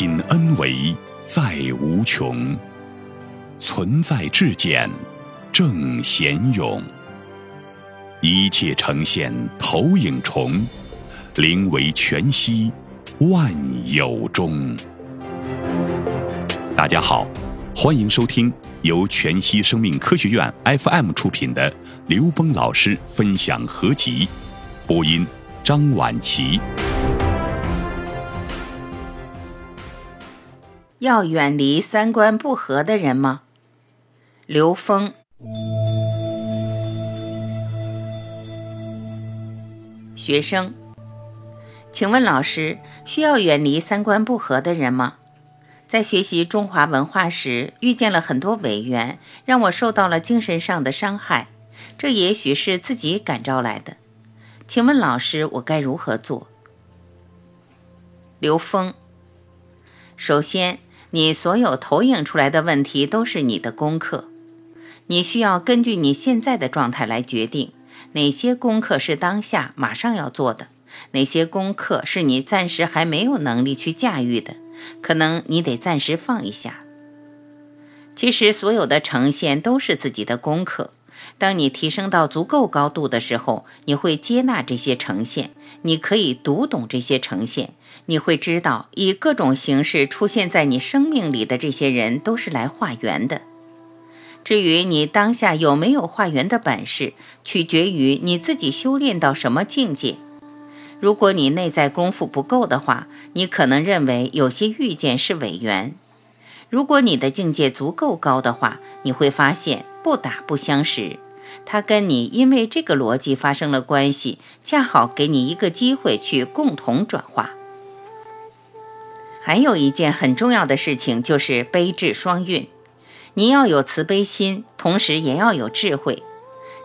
品恩为在无穷，存在至简正贤勇。一切呈现投影重，灵为全息万有中。大家好，欢迎收听由全息生命科学院 FM 出品的刘峰老师分享合集，播音张婉琪。要远离三观不合的人吗？刘峰。学生，请问老师，需要远离三观不合的人吗？在学习中华文化时，遇见了很多委员，让我受到了精神上的伤害。这也许是自己感召来的。请问老师，我该如何做？刘峰，首先。你所有投影出来的问题都是你的功课，你需要根据你现在的状态来决定哪些功课是当下马上要做的，哪些功课是你暂时还没有能力去驾驭的，可能你得暂时放一下。其实所有的呈现都是自己的功课。当你提升到足够高度的时候，你会接纳这些呈现，你可以读懂这些呈现，你会知道以各种形式出现在你生命里的这些人都是来化缘的。至于你当下有没有化缘的本事，取决于你自己修炼到什么境界。如果你内在功夫不够的话，你可能认为有些遇见是伪缘；如果你的境界足够高的话，你会发现不打不相识。他跟你因为这个逻辑发生了关系，恰好给你一个机会去共同转化。还有一件很重要的事情就是悲智双运，你要有慈悲心，同时也要有智慧。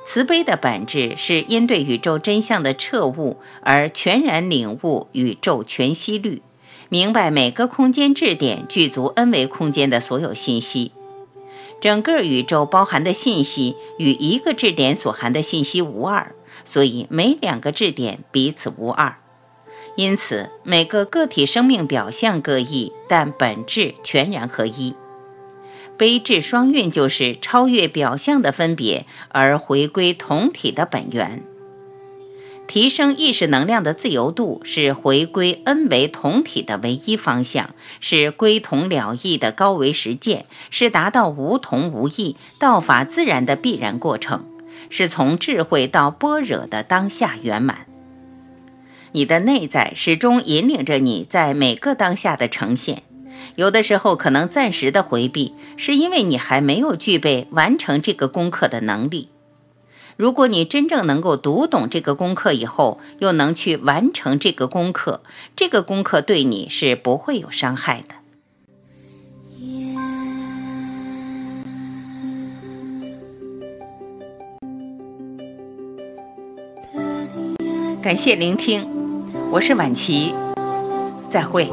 慈悲的本质是因对宇宙真相的彻悟而全然领悟宇宙全息律，明白每个空间质点具足 n 维空间的所有信息。整个宇宙包含的信息与一个质点所含的信息无二，所以每两个质点彼此无二。因此，每个个体生命表象各异，但本质全然合一。悲智双运就是超越表象的分别，而回归同体的本源。提升意识能量的自由度是回归 N 维同体的唯一方向，是归同了义的高维实践，是达到无同无异、道法自然的必然过程，是从智慧到般若的当下圆满。你的内在始终引领着你在每个当下的呈现，有的时候可能暂时的回避，是因为你还没有具备完成这个功课的能力。如果你真正能够读懂这个功课以后，又能去完成这个功课，这个功课对你是不会有伤害的。感谢聆听，我是晚琪，再会。